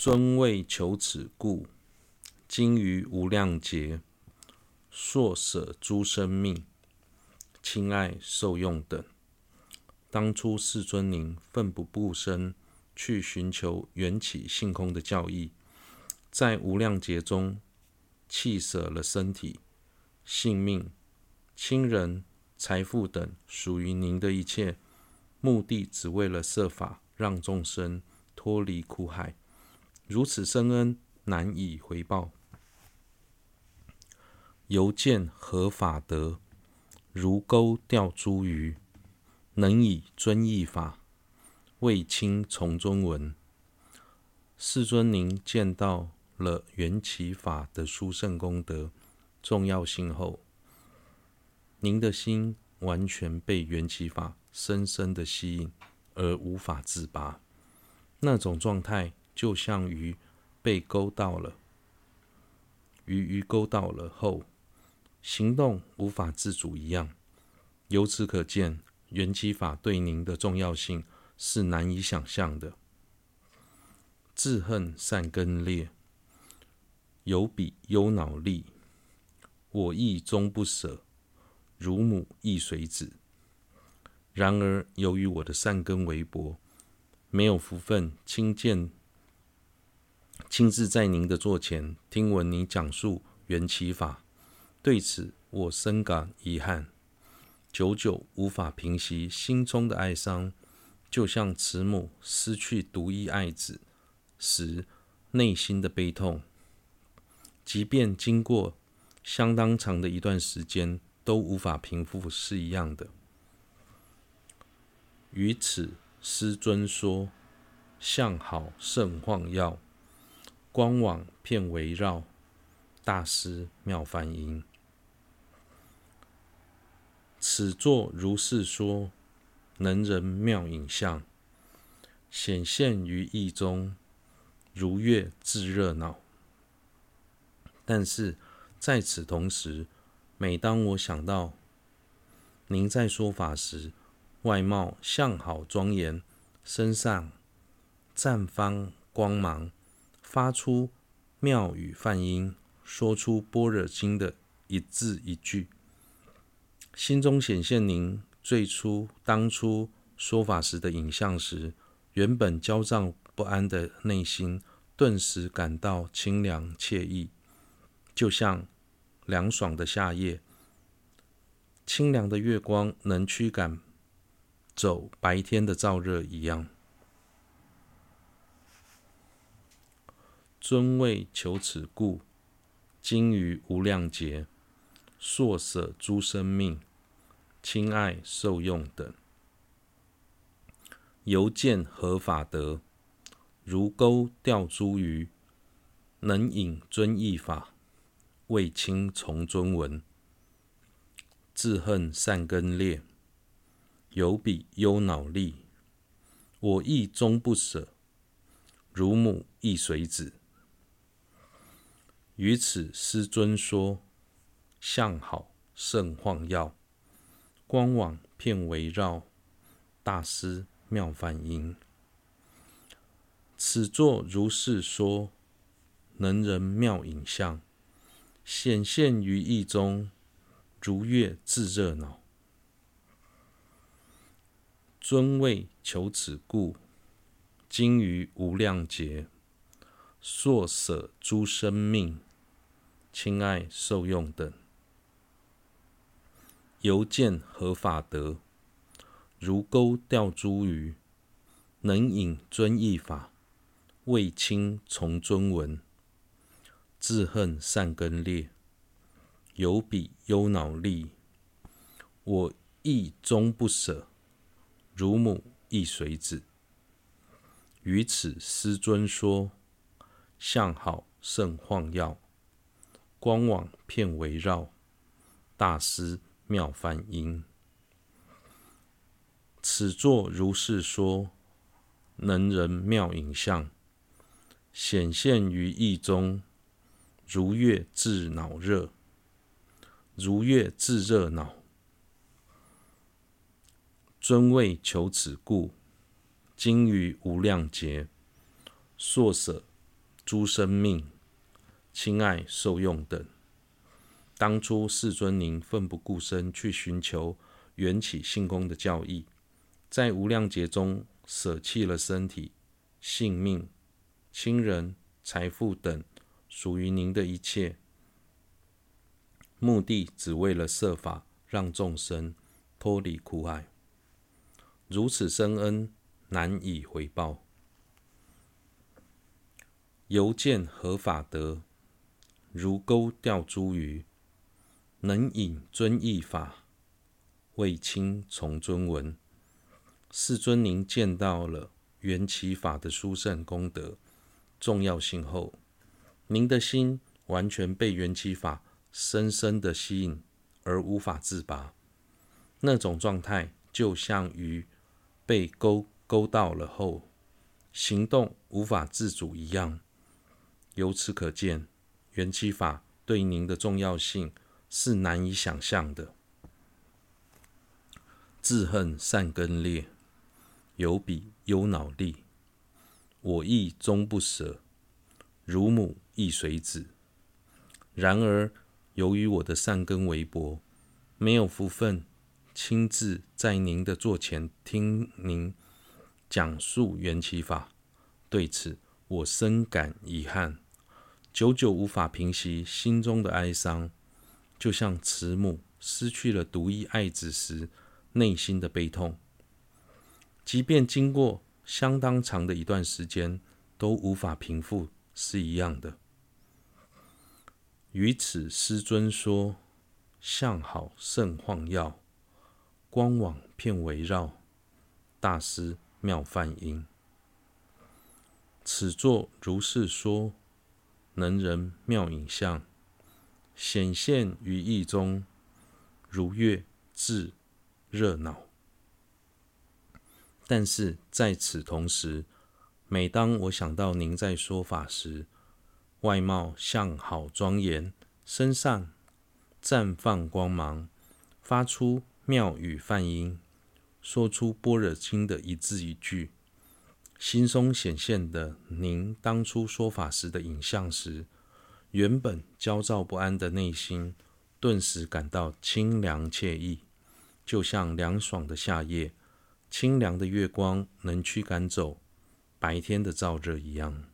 尊为求此故，今于无量劫，硕舍诸生命，亲爱受用等。当初世尊您奋不顾身去寻求缘起性空的教义，在无量劫中弃舍了身体、性命、亲人、财富等属于您的一切，目的只为了设法让众生脱离苦海。如此深恩难以回报，犹见何法得？如钩钓诸鱼，能以遵义法，为亲从尊闻。世尊，您见到了缘起法的殊胜功德、重要性后，您的心完全被缘起法深深的吸引，而无法自拔。那种状态。就像鱼被勾到了，鱼鱼勾到了后，行动无法自主一样。由此可见，缘起法对您的重要性是难以想象的。自恨善根劣，犹彼忧恼力，我亦终不舍，如母亦随子。然而，由于我的善根微薄，没有福分亲见。亲自在您的座前听闻你讲述缘起法，对此我深感遗憾，久久无法平息心中的哀伤，就像慈母失去独一爱子时内心的悲痛，即便经过相当长的一段时间都无法平复是一样的。于此师尊说：向好甚晃耀。光网遍围绕，大师妙梵音。此作如是说，能人妙影像，显现于意中，如月自热闹。但是在此同时，每当我想到您在说法时，外貌相好庄严，身上绽放光芒。发出妙语梵音，说出般若经的一字一句，心中显现您最初当初说法时的影像时，原本焦躁不安的内心顿时感到清凉惬意，就像凉爽的夏夜，清凉的月光能驱赶走白天的燥热一样。尊为求此故，今于无量劫，硕舍诸生命，亲爱受用等。犹见何法得？如钩钓诸鱼，能引遵义法，为亲从尊闻。自恨善根劣，犹彼忧恼力，我亦终不舍，如母忆随子。于此师尊说：相好甚晃耀，光网遍围绕，大师妙梵音。此作如是说，能人妙影像，显现于意中，如月自热闹。尊为求此故，今于无量劫，硕舍诸生命。亲爱受用等，犹见何法得？如钩钓诸鱼，能引遵义法，为亲从尊闻。自恨善根劣，犹彼忧恼力，我亦终不舍，如母亦随子。于此师尊说：向好甚晃耀。光网片围绕，大师妙梵音。此作如是说，能人妙影像，显现于意中，如月自恼热，如月自热恼。尊为求此故，今于无量劫，硕舍诸生命，亲爱受用等。当初世尊您奋不顾身去寻求缘起性空的教义，在无量劫中舍弃了身体、性命、亲人、财富等属于您的一切，目的只为了设法让众生脱离苦海。如此深恩，难以回报。由见何法得？如钩钓诸鱼，能引遵义法，为亲从尊闻。世尊，您见到了缘起法的殊胜功德重要性后，您的心完全被缘起法深深的吸引，而无法自拔。那种状态就像鱼被钩钩到了后，行动无法自主一样。由此可见，缘起法对您的重要性是难以想象的。自恨善根劣，有彼忧恼力，我亦终不舍，如母亦随子。然而，由于我的善根微薄，没有福分亲自在您的座前听您讲述缘起法，对此我深感遗憾。久久无法平息心中的哀伤，就像慈母失去了独一爱子时内心的悲痛。即便经过相当长的一段时间，都无法平复，是一样的。于此，师尊说：“相好胜晃耀，光网遍围绕，大师妙梵音。此作如是说。”能人妙影像显现于意中，如月至热闹。但是在此同时，每当我想到您在说法时，外貌相好庄严，身上绽放光芒，发出妙语梵音，说出般若经的一字一句。心中显现的您当初说法时的影像时，原本焦躁不安的内心顿时感到清凉惬意，就像凉爽的夏夜，清凉的月光能驱赶走白天的燥热一样。